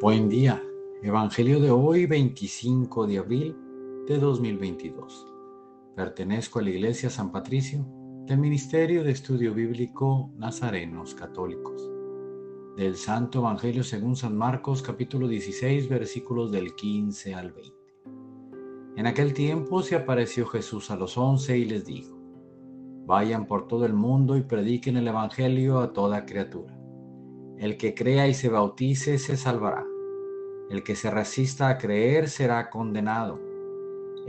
Buen día. Evangelio de hoy, 25 de abril de 2022. Pertenezco a la Iglesia San Patricio del Ministerio de Estudio Bíblico Nazarenos Católicos. Del Santo Evangelio según San Marcos capítulo 16 versículos del 15 al 20. En aquel tiempo se apareció Jesús a los once y les dijo, Vayan por todo el mundo y prediquen el Evangelio a toda criatura. El que crea y se bautice se salvará. El que se resista a creer será condenado.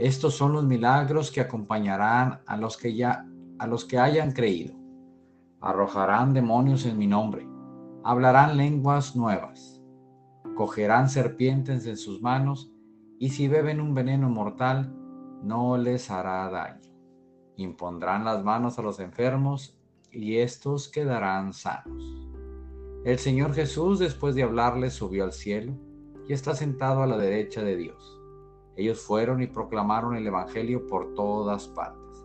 Estos son los milagros que acompañarán a los que ya a los que hayan creído. Arrojarán demonios en mi nombre. Hablarán lenguas nuevas. Cogerán serpientes en sus manos y si beben un veneno mortal no les hará daño. Impondrán las manos a los enfermos y estos quedarán sanos. El Señor Jesús, después de hablarles, subió al cielo y está sentado a la derecha de Dios. Ellos fueron y proclamaron el Evangelio por todas partes.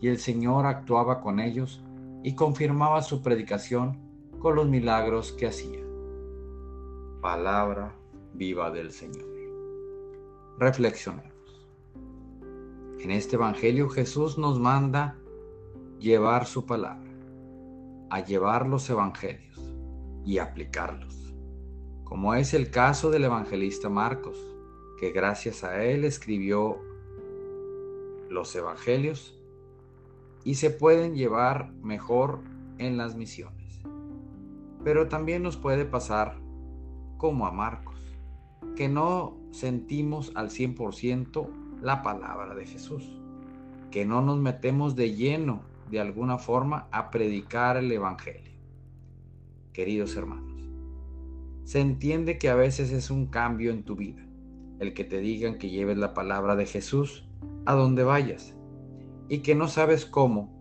Y el Señor actuaba con ellos y confirmaba su predicación con los milagros que hacía. Palabra viva del Señor. Reflexionemos. En este Evangelio Jesús nos manda llevar su palabra, a llevar los Evangelios y aplicarlos, como es el caso del evangelista Marcos, que gracias a él escribió los evangelios y se pueden llevar mejor en las misiones. Pero también nos puede pasar como a Marcos, que no sentimos al 100% la palabra de Jesús, que no nos metemos de lleno de alguna forma a predicar el Evangelio queridos hermanos. Se entiende que a veces es un cambio en tu vida, el que te digan que lleves la palabra de Jesús a donde vayas y que no sabes cómo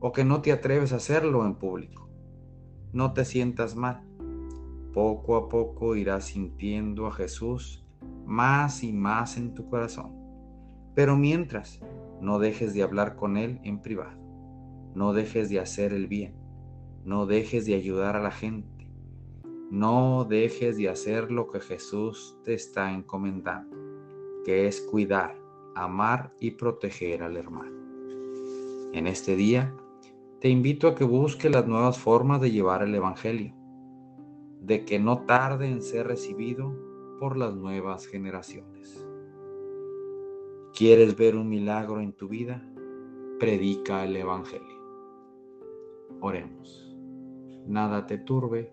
o que no te atreves a hacerlo en público. No te sientas mal. Poco a poco irás sintiendo a Jesús más y más en tu corazón. Pero mientras, no dejes de hablar con Él en privado. No dejes de hacer el bien no dejes de ayudar a la gente. No dejes de hacer lo que Jesús te está encomendando, que es cuidar, amar y proteger al hermano. En este día, te invito a que busques las nuevas formas de llevar el Evangelio, de que no tarde en ser recibido por las nuevas generaciones. ¿Quieres ver un milagro en tu vida? Predica el Evangelio. Oremos nada te turbe,